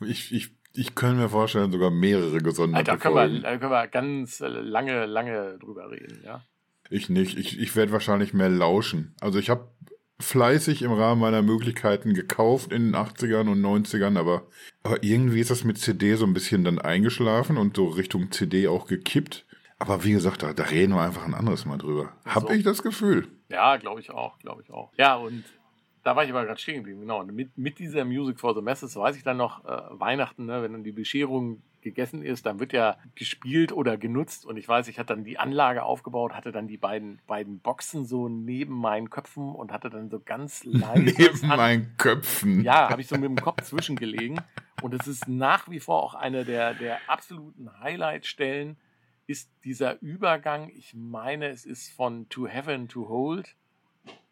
Ich, ich, ich kann mir vorstellen, sogar mehrere gesonderte können Folgen. Wir, da können wir ganz lange, lange drüber reden, ja. Ich nicht. Ich, ich werde wahrscheinlich mehr lauschen. Also ich habe fleißig im Rahmen meiner Möglichkeiten gekauft in den 80ern und 90ern, aber, aber irgendwie ist das mit CD so ein bisschen dann eingeschlafen und so Richtung CD auch gekippt. Aber wie gesagt, da, da reden wir einfach ein anderes Mal drüber. Hab so. ich das Gefühl. Ja, glaube ich auch, glaube ich auch. Ja, und da war ich aber gerade stehen geblieben, genau. Und mit, mit dieser Music for the Masses weiß ich dann noch äh, Weihnachten, ne, wenn dann die Bescherung gegessen ist, dann wird ja gespielt oder genutzt. Und ich weiß, ich hatte dann die Anlage aufgebaut, hatte dann die beiden, beiden Boxen so neben meinen Köpfen und hatte dann so ganz leise. neben meinen Köpfen. Ja, habe ich so mit dem Kopf zwischengelegen. Und es ist nach wie vor auch eine der, der absoluten Highlight-Stellen, ist dieser Übergang. Ich meine, es ist von To Heaven to Hold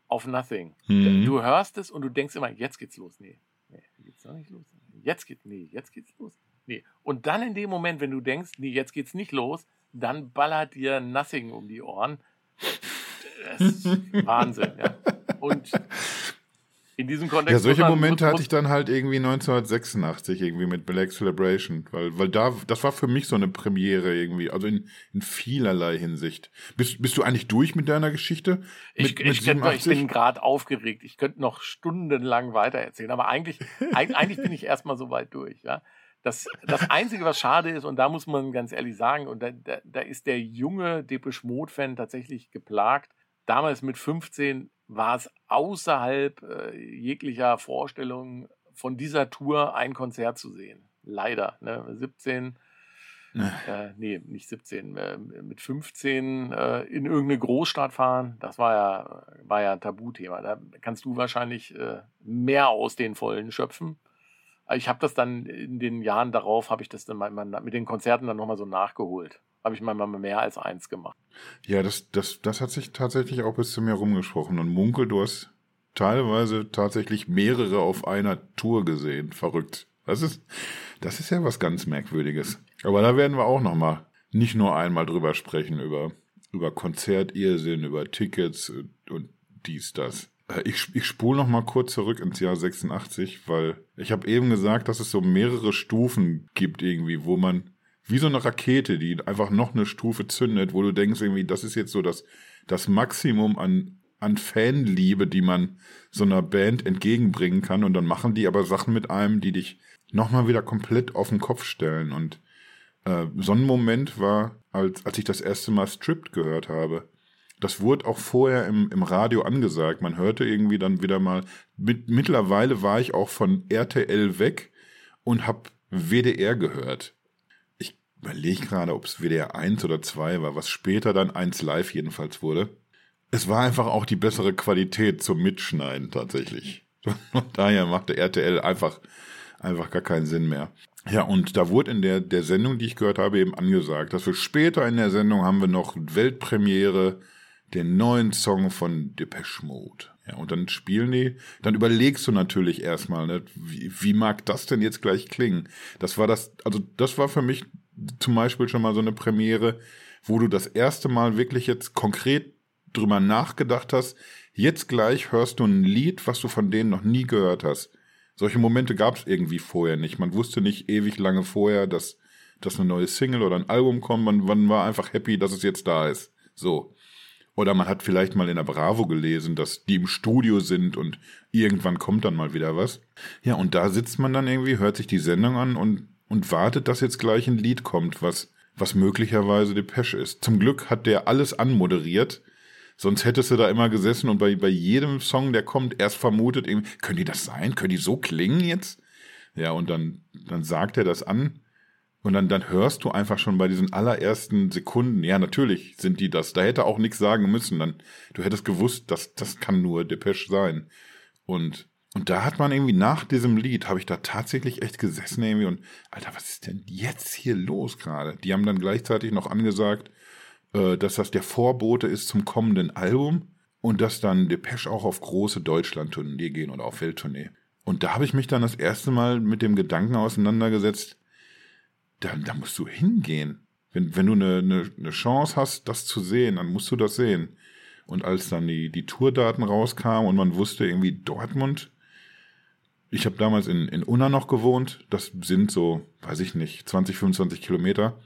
auf Nothing. Mhm. Du hörst es und du denkst immer, jetzt geht's los. Nee, nee geht's noch nicht los. Jetzt geht, nee, jetzt geht's los. Nee. Und dann in dem Moment, wenn du denkst, nee, jetzt geht's nicht los, dann ballert dir Nothing um die Ohren. Das ist Wahnsinn, ja. Und in diesem Kontext. Ja, solche man, Momente muss, hatte ich dann halt irgendwie 1986 irgendwie mit Black Celebration, weil, weil da, das war für mich so eine Premiere irgendwie, also in, in vielerlei Hinsicht. Bist, bist du eigentlich durch mit deiner Geschichte? Mit, ich, ich, mit ich bin gerade aufgeregt. Ich könnte noch stundenlang weitererzählen, aber eigentlich, eigentlich bin ich erstmal so weit durch, ja. Das, das Einzige, was schade ist, und da muss man ganz ehrlich sagen, und da, da, da ist der junge Depeche Mode-Fan tatsächlich geplagt. Damals mit 15 war es außerhalb äh, jeglicher Vorstellung von dieser Tour ein Konzert zu sehen. Leider. Ne? 17, äh, nee, nicht 17, äh, mit 15 äh, in irgendeine Großstadt fahren, das war ja, war ja ein Tabuthema. Da kannst du wahrscheinlich äh, mehr aus den Vollen schöpfen. Ich habe das dann in den Jahren darauf, habe ich das dann mit den Konzerten dann nochmal so nachgeholt habe ich mal mehr als eins gemacht. Ja, das, das, das hat sich tatsächlich auch bis zu mir rumgesprochen. Und Munkel, du hast teilweise tatsächlich mehrere auf einer Tour gesehen. Verrückt. Das ist, das ist ja was ganz Merkwürdiges. Aber da werden wir auch nochmal nicht nur einmal drüber sprechen, über, über Konzertirrsinn, über Tickets und dies, das. Äh, ich, ich spule noch mal kurz zurück ins Jahr 86, weil ich habe eben gesagt, dass es so mehrere Stufen gibt irgendwie, wo man wie so eine Rakete, die einfach noch eine Stufe zündet, wo du denkst irgendwie, das ist jetzt so das, das Maximum an, an Fanliebe, die man so einer Band entgegenbringen kann. Und dann machen die aber Sachen mit einem, die dich nochmal wieder komplett auf den Kopf stellen. Und äh, so ein Moment war, als, als ich das erste Mal Stripped gehört habe. Das wurde auch vorher im, im Radio angesagt. Man hörte irgendwie dann wieder mal. Mit, mittlerweile war ich auch von RTL weg und hab WDR gehört überlege gerade, ob es WDR 1 oder 2 war, was später dann 1 Live jedenfalls wurde. Es war einfach auch die bessere Qualität zum Mitschneiden tatsächlich. Und daher machte RTL einfach, einfach gar keinen Sinn mehr. Ja, und da wurde in der, der Sendung, die ich gehört habe, eben angesagt, dass wir später in der Sendung haben wir noch Weltpremiere, den neuen Song von Depeche Mode. Ja, und dann spielen die, dann überlegst du natürlich erstmal, ne, wie, wie mag das denn jetzt gleich klingen? Das war das, also das war für mich zum Beispiel schon mal so eine Premiere, wo du das erste Mal wirklich jetzt konkret drüber nachgedacht hast, jetzt gleich hörst du ein Lied, was du von denen noch nie gehört hast. Solche Momente gab es irgendwie vorher nicht. Man wusste nicht ewig lange vorher, dass, dass eine neue Single oder ein Album kommt. Man, man war einfach happy, dass es jetzt da ist. So. Oder man hat vielleicht mal in der Bravo gelesen, dass die im Studio sind und irgendwann kommt dann mal wieder was. Ja, und da sitzt man dann irgendwie, hört sich die Sendung an und und wartet, dass jetzt gleich ein Lied kommt, was, was möglicherweise Depeche ist. Zum Glück hat der alles anmoderiert. Sonst hättest du da immer gesessen und bei, bei jedem Song, der kommt, erst vermutet, können die das sein? Können die so klingen jetzt? Ja, und dann, dann sagt er das an. Und dann, dann hörst du einfach schon bei diesen allerersten Sekunden, ja, natürlich sind die das. Da hätte auch nichts sagen müssen. Dann, du hättest gewusst, dass das kann nur Depeche sein. Und und da hat man irgendwie nach diesem Lied, habe ich da tatsächlich echt gesessen irgendwie und, Alter, was ist denn jetzt hier los gerade? Die haben dann gleichzeitig noch angesagt, äh, dass das der Vorbote ist zum kommenden Album und dass dann Depeche auch auf große Deutschland-Tournee gehen oder auf Welttournee. Und da habe ich mich dann das erste Mal mit dem Gedanken auseinandergesetzt, da, da musst du hingehen. Wenn, wenn du eine, eine, eine Chance hast, das zu sehen, dann musst du das sehen. Und als dann die, die Tourdaten rauskamen und man wusste irgendwie Dortmund, ich habe damals in, in Unna noch gewohnt. Das sind so, weiß ich nicht, 20, 25 Kilometer.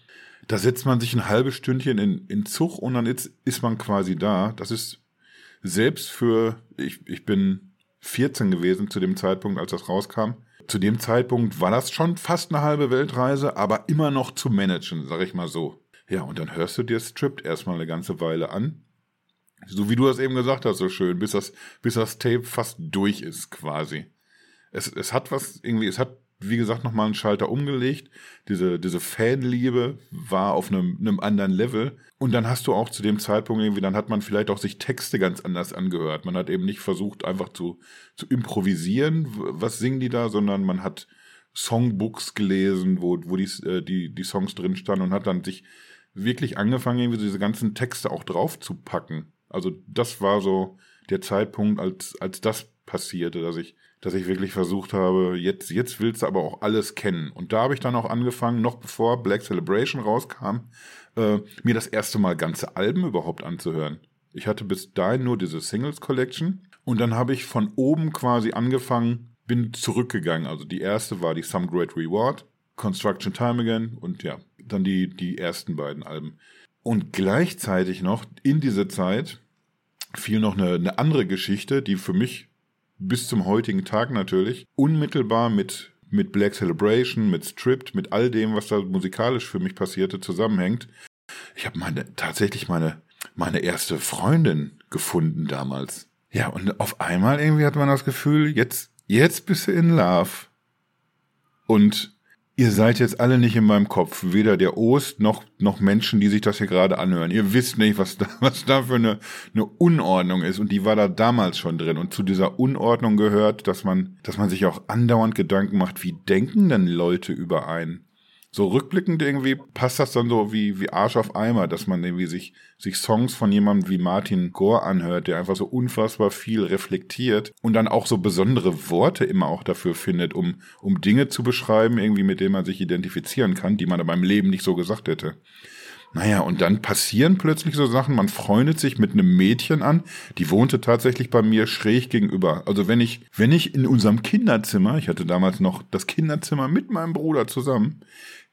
Da setzt man sich ein halbes Stündchen in, in Zug und dann ist, ist man quasi da. Das ist selbst für, ich, ich bin 14 gewesen zu dem Zeitpunkt, als das rauskam. Zu dem Zeitpunkt war das schon fast eine halbe Weltreise, aber immer noch zu managen, sag ich mal so. Ja, und dann hörst du dir Stripped erstmal eine ganze Weile an. So wie du das eben gesagt hast, so schön, bis das, bis das Tape fast durch ist, quasi es, es hat was irgendwie, es hat, wie gesagt, nochmal einen Schalter umgelegt. Diese, diese Fanliebe war auf einem, einem anderen Level. Und dann hast du auch zu dem Zeitpunkt irgendwie, dann hat man vielleicht auch sich Texte ganz anders angehört. Man hat eben nicht versucht, einfach zu, zu improvisieren, was singen die da, sondern man hat Songbooks gelesen, wo, wo die, äh, die, die Songs drin standen und hat dann sich wirklich angefangen, irgendwie diese ganzen Texte auch drauf zu packen. Also das war so der Zeitpunkt, als, als das passierte, dass ich dass ich wirklich versucht habe, jetzt, jetzt willst du aber auch alles kennen. Und da habe ich dann auch angefangen, noch bevor Black Celebration rauskam, äh, mir das erste Mal ganze Alben überhaupt anzuhören. Ich hatte bis dahin nur diese Singles Collection Und dann habe ich von oben quasi angefangen, bin zurückgegangen. Also die erste war die Some Great Reward, Construction Time Again und ja, dann die, die ersten beiden Alben. Und gleichzeitig noch in diese Zeit fiel noch eine, eine andere Geschichte, die für mich bis zum heutigen Tag natürlich unmittelbar mit, mit Black Celebration, mit Stripped, mit all dem, was da musikalisch für mich passierte, zusammenhängt. Ich habe meine, tatsächlich meine, meine erste Freundin gefunden damals. Ja, und auf einmal irgendwie hat man das Gefühl, jetzt, jetzt bist du in Love. Und ihr seid jetzt alle nicht in meinem Kopf, weder der Ost noch, noch Menschen, die sich das hier gerade anhören. Ihr wisst nicht, was da, was da für eine, eine Unordnung ist. Und die war da damals schon drin. Und zu dieser Unordnung gehört, dass man, dass man sich auch andauernd Gedanken macht, wie denken denn Leute über einen? So rückblickend irgendwie passt das dann so wie, wie Arsch auf Eimer, dass man irgendwie sich, sich Songs von jemandem wie Martin Gore anhört, der einfach so unfassbar viel reflektiert und dann auch so besondere Worte immer auch dafür findet, um, um Dinge zu beschreiben, irgendwie mit denen man sich identifizieren kann, die man in meinem Leben nicht so gesagt hätte. Naja, und dann passieren plötzlich so Sachen, man freundet sich mit einem Mädchen an, die wohnte tatsächlich bei mir schräg gegenüber. Also wenn ich, wenn ich in unserem Kinderzimmer, ich hatte damals noch das Kinderzimmer mit meinem Bruder zusammen,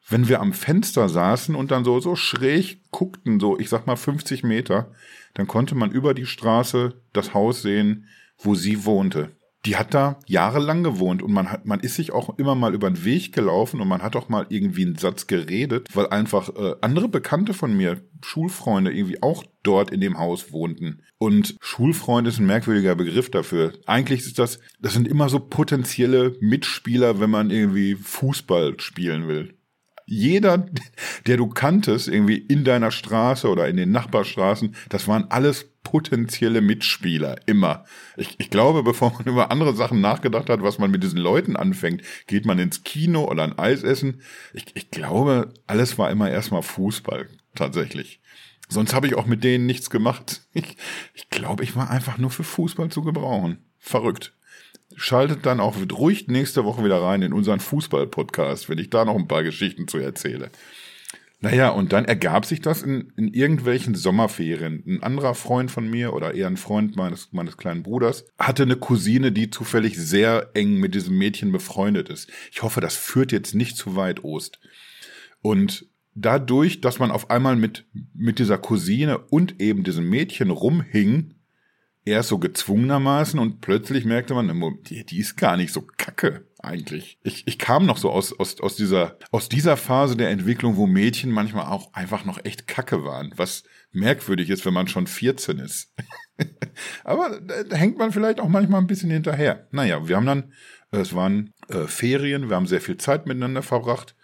wenn wir am Fenster saßen und dann so, so schräg guckten, so, ich sag mal 50 Meter, dann konnte man über die Straße das Haus sehen, wo sie wohnte. Die hat da jahrelang gewohnt und man hat, man ist sich auch immer mal über den Weg gelaufen und man hat auch mal irgendwie einen Satz geredet, weil einfach äh, andere Bekannte von mir, Schulfreunde, irgendwie auch dort in dem Haus wohnten. Und Schulfreund ist ein merkwürdiger Begriff dafür. Eigentlich ist das, das sind immer so potenzielle Mitspieler, wenn man irgendwie Fußball spielen will jeder, der du kanntest, irgendwie in deiner Straße oder in den Nachbarstraßen, das waren alles potenzielle Mitspieler, immer. Ich, ich glaube, bevor man über andere Sachen nachgedacht hat, was man mit diesen Leuten anfängt, geht man ins Kino oder ein Eis essen. Ich, ich glaube, alles war immer erstmal Fußball, tatsächlich. Sonst habe ich auch mit denen nichts gemacht. Ich, ich glaube, ich war einfach nur für Fußball zu gebrauchen. Verrückt. Schaltet dann auch ruhig nächste Woche wieder rein in unseren Fußball-Podcast, wenn ich da noch ein paar Geschichten zu erzähle. Naja, und dann ergab sich das in, in irgendwelchen Sommerferien. Ein anderer Freund von mir oder eher ein Freund meines, meines kleinen Bruders hatte eine Cousine, die zufällig sehr eng mit diesem Mädchen befreundet ist. Ich hoffe, das führt jetzt nicht zu weit, Ost. Und dadurch, dass man auf einmal mit, mit dieser Cousine und eben diesem Mädchen rumhing, erst so gezwungenermaßen und plötzlich merkte man, die, die ist gar nicht so kacke eigentlich. Ich, ich kam noch so aus, aus, aus, dieser, aus dieser Phase der Entwicklung, wo Mädchen manchmal auch einfach noch echt kacke waren, was merkwürdig ist, wenn man schon 14 ist. Aber da hängt man vielleicht auch manchmal ein bisschen hinterher. Naja, wir haben dann, es waren äh, Ferien, wir haben sehr viel Zeit miteinander verbracht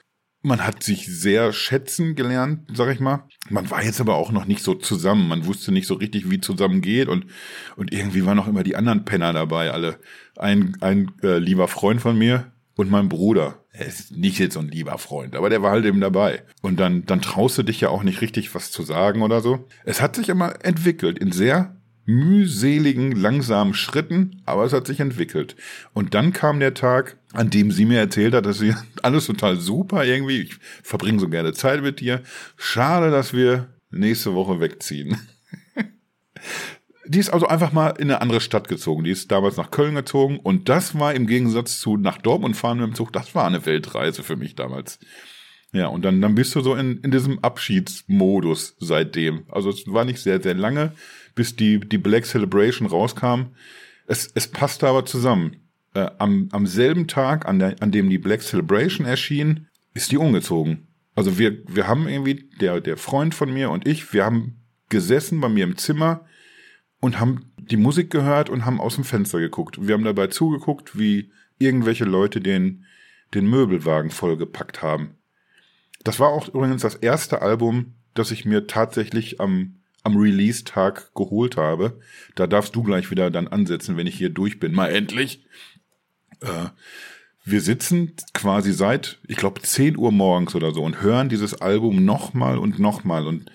man hat sich sehr schätzen gelernt, sag ich mal. Man war jetzt aber auch noch nicht so zusammen. Man wusste nicht so richtig, wie zusammen geht und und irgendwie waren auch immer die anderen Penner dabei. Alle ein ein äh, lieber Freund von mir und mein Bruder. Er ist nicht jetzt so ein lieber Freund, aber der war halt eben dabei. Und dann dann traust du dich ja auch nicht richtig was zu sagen oder so. Es hat sich immer entwickelt in sehr mühseligen, langsamen Schritten, aber es hat sich entwickelt. Und dann kam der Tag, an dem sie mir erzählt hat, dass sie alles total super irgendwie, ich verbringe so gerne Zeit mit dir. Schade, dass wir nächste Woche wegziehen. Die ist also einfach mal in eine andere Stadt gezogen. Die ist damals nach Köln gezogen und das war im Gegensatz zu nach Dortmund fahren mit dem Zug, das war eine Weltreise für mich damals. Ja, und dann, dann bist du so in, in diesem Abschiedsmodus seitdem. Also es war nicht sehr, sehr lange bis die, die Black Celebration rauskam. Es, es passte aber zusammen. Äh, am, am selben Tag, an, der, an dem die Black Celebration erschien, ist die umgezogen. Also wir, wir haben irgendwie, der, der Freund von mir und ich, wir haben gesessen bei mir im Zimmer und haben die Musik gehört und haben aus dem Fenster geguckt. Wir haben dabei zugeguckt, wie irgendwelche Leute den, den Möbelwagen vollgepackt haben. Das war auch übrigens das erste Album, das ich mir tatsächlich am am Release-Tag geholt habe. Da darfst du gleich wieder dann ansetzen, wenn ich hier durch bin. Mal endlich. Äh, wir sitzen quasi seit, ich glaube, 10 Uhr morgens oder so und hören dieses Album nochmal und nochmal. Und,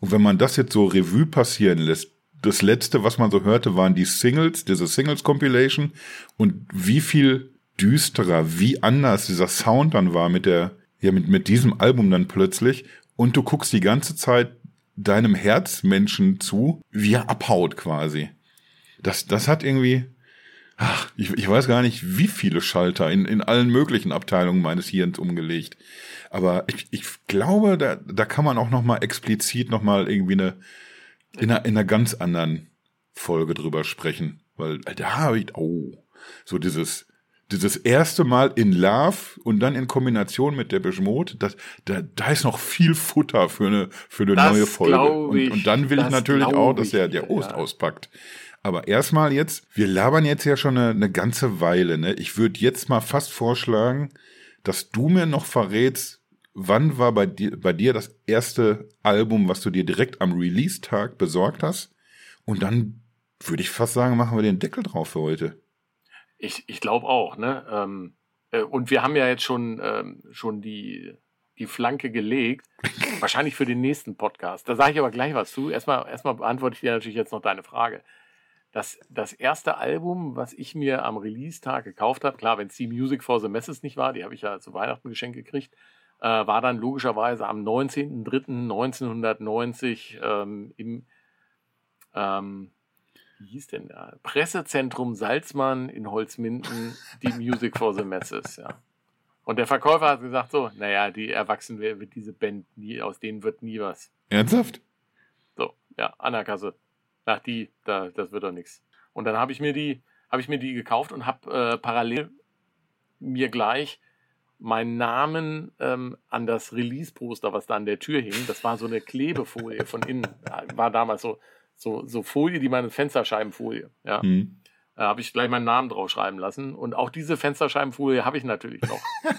und wenn man das jetzt so Revue passieren lässt, das letzte, was man so hörte, waren die Singles, diese Singles-Compilation und wie viel düsterer, wie anders dieser Sound dann war mit der, ja, mit, mit diesem Album dann plötzlich. Und du guckst die ganze Zeit deinem Herzmenschen zu, wie er abhaut quasi. das, das hat irgendwie, ach, ich, ich weiß gar nicht, wie viele Schalter in, in allen möglichen Abteilungen meines Hirns umgelegt. Aber ich, ich glaube, da, da kann man auch noch mal explizit noch mal irgendwie eine, in einer, in einer ganz anderen Folge drüber sprechen. Weil da habe ich, oh, so dieses, dieses erste Mal in Love und dann in Kombination mit der Beschmut, das, da, da ist noch viel Futter für eine, für eine Das neue Folge. ich, und, und dann will ich natürlich auch, dass der, der Ost ja. auspackt. Aber erstmal jetzt, wir labern jetzt ja schon eine, eine ganze Weile, ne? Ich würde jetzt mal fast vorschlagen, dass du mir noch verrätst, wann war bei dir, bei dir das erste Album, was du dir direkt am Release-Tag besorgt hast? Und dann würde ich fast sagen, machen wir den Deckel drauf für heute. Ich, ich glaube auch, ne? Ähm, äh, und wir haben ja jetzt schon, ähm, schon die, die Flanke gelegt. wahrscheinlich für den nächsten Podcast. Da sage ich aber gleich was zu. Erstmal, erstmal beantworte ich dir natürlich jetzt noch deine Frage. Das, das erste Album, was ich mir am Release-Tag gekauft habe, klar, wenn es die Music for the Messes nicht war, die habe ich ja zu Weihnachten geschenkt gekriegt, äh, war dann logischerweise am 19.03.1990 ähm, im ähm, wie hieß denn da? Pressezentrum Salzmann in Holzminden, die Music for the Masses, ja. Und der Verkäufer hat gesagt so, naja, die Erwachsenen wird diese Band nie, aus denen wird nie was. Ernsthaft? So, ja, an der Kasse. Ach, die, da, das wird doch nichts. Und dann habe ich mir die, habe ich mir die gekauft und habe äh, parallel mir gleich meinen Namen ähm, an das Release-Poster, was da an der Tür hing, das war so eine Klebefolie von innen, war damals so, so, so Folie, die meine Fensterscheibenfolie, ja. Hm. Da habe ich gleich meinen Namen draufschreiben lassen. Und auch diese Fensterscheibenfolie habe ich natürlich noch.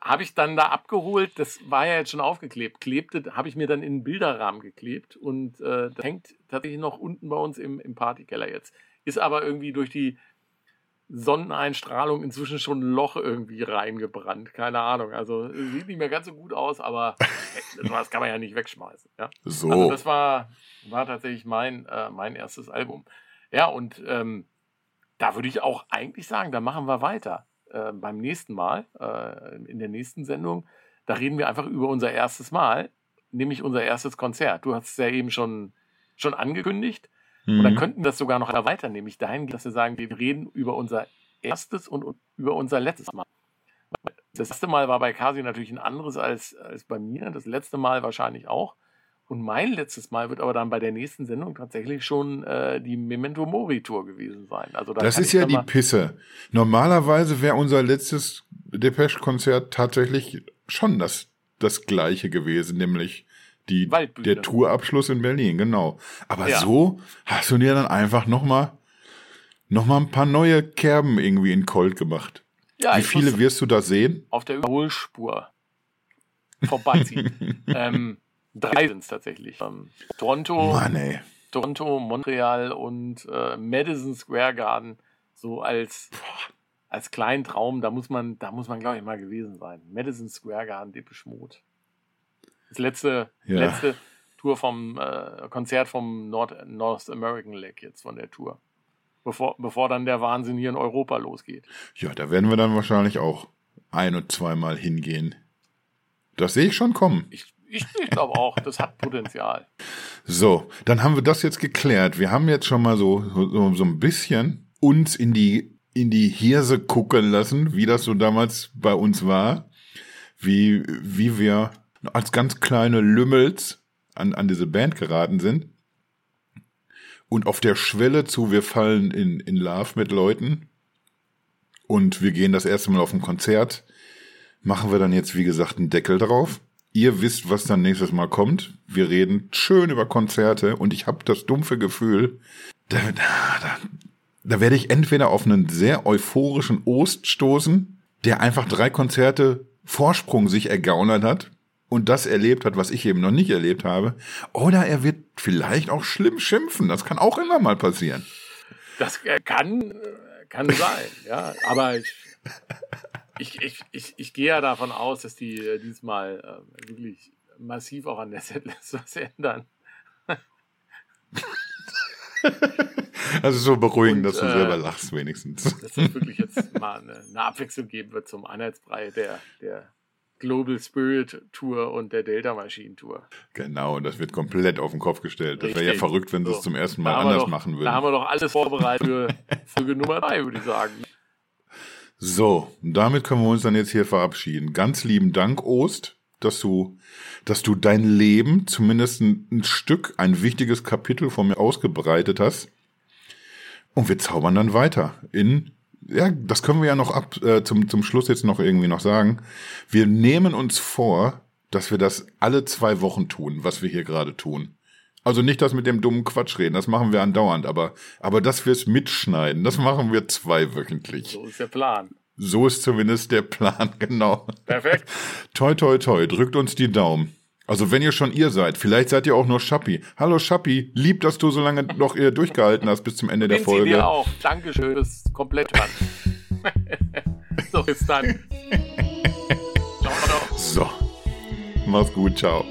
habe ich dann da abgeholt, das war ja jetzt schon aufgeklebt, klebte, habe ich mir dann in einen Bilderrahmen geklebt und äh, das hängt tatsächlich noch unten bei uns im, im Partykeller jetzt. Ist aber irgendwie durch die Sonneneinstrahlung inzwischen schon ein Loch irgendwie reingebrannt. Keine Ahnung. Also sieht nicht mehr ganz so gut aus, aber das kann man ja nicht wegschmeißen. Ja? So. Also das war, war tatsächlich mein, äh, mein erstes Album. Ja, und ähm, da würde ich auch eigentlich sagen, da machen wir weiter. Äh, beim nächsten Mal, äh, in der nächsten Sendung, da reden wir einfach über unser erstes Mal, nämlich unser erstes Konzert. Du hast es ja eben schon, schon angekündigt. Und dann Mhm. könnten das sogar noch erweitern, nämlich dahin, dass wir sagen, wir reden über unser erstes und über unser letztes Mal. Das erste Mal war bei Kasi natürlich ein anderes als, als bei mir, das letzte Mal wahrscheinlich auch. Und mein letztes Mal wird aber dann bei der nächsten Sendung tatsächlich schon äh, die Memento Mori Tour gewesen sein. Also da Das ist ja die Pisse. Normalerweise wäre unser letztes Depeche-Konzert tatsächlich schon das, das gleiche gewesen, nämlich die, Waldbühne. der Tourabschluss in Berlin, genau. Aber Ja. so hast du dir dann einfach nochmal noch mal ein paar neue Kerben irgendwie in Colt gemacht. ja, Wie viele wirst du da sehen? auf der Überholspur vorbeiziehen. ähm, drei sind es tatsächlich. Ähm, Toronto, Mann. Toronto, Montreal und äh, Madison Square Garden so als, als kleinen Traum, da muss man, da muss man, glaube ich, mal gewesen sein. Madison Square Garden, Depeche Mode. Das letzte, Ja. letzte Tour vom äh, Konzert vom North, North American Leg jetzt von der Tour. Bevor, bevor dann der Wahnsinn hier in Europa losgeht. Ja, da werden wir dann wahrscheinlich auch ein- und zweimal hingehen. Das sehe ich schon kommen. Ich, ich, ich glaube auch, das hat Potenzial. So, dann haben wir das jetzt geklärt. Wir haben jetzt schon mal so, so, so ein bisschen uns in die, in die Hirse gucken lassen, wie das so damals bei uns war. Wie, wie wir als ganz kleine Lümmels an, an diese Band geraten sind. Und auf der Schwelle zu, wir fallen in, in Love mit Leuten. Und wir gehen das erste Mal auf ein Konzert. Machen wir dann jetzt, wie gesagt, einen Deckel drauf. Ihr wisst, was dann nächstes Mal kommt. Wir reden schön über Konzerte und ich habe das dumpfe Gefühl, da, da, da, da werde ich entweder auf einen sehr euphorischen Ost stoßen, der einfach drei Konzerte Vorsprung sich ergaunert hat und das erlebt hat, was ich eben noch nicht erlebt habe, oder er wird vielleicht auch schlimm schimpfen. Das kann auch immer mal passieren. Das äh, kann, äh, kann sein, ja. Aber ich, ich, ich, ich, ich gehe ja davon aus, dass die äh, diesmal äh, wirklich massiv auch an der Setlist was ändern. Also so beruhigend, Und, dass du äh, selber lachst wenigstens. Dass es wirklich jetzt mal eine, eine Abwechslung geben wird zum Einheitsbrei der, der Global Spirit Tour und der Delta Maschinen Tour. Genau, das wird komplett auf den Kopf gestellt. Das wäre ja verrückt, wenn sie so. es zum ersten Mal anders doch, machen würden. Da haben wir doch alles vorbereitet für Folge Nummer 3, würde ich sagen. So, damit können wir uns dann jetzt hier verabschieden. Ganz lieben Dank, Ost, dass du, dass du dein Leben zumindest ein, ein Stück, ein wichtiges Kapitel von mir ausgebreitet hast. Und wir zaubern dann weiter in ja, das können wir ja noch ab äh, zum, zum Schluss jetzt noch irgendwie noch sagen. Wir nehmen uns vor, dass wir das alle zwei Wochen tun, was wir hier gerade tun. Also nicht das mit dem dummen Quatsch reden, das machen wir andauernd, aber, aber dass wir es mitschneiden, das machen wir zweiwöchentlich. So ist der Plan. So ist zumindest der Plan, genau. Perfekt. toi, toi, toi, drückt uns die Daumen. Also wenn ihr schon ihr seid, vielleicht seid ihr auch nur Schappi. Hallo Schappi, lieb, dass du so lange noch ihr durchgehalten hast bis zum Ende der Folge. Dir auch. Dankeschön, das komplett hören. so, bis dann. ciao, ciao. So, mach's gut, ciao.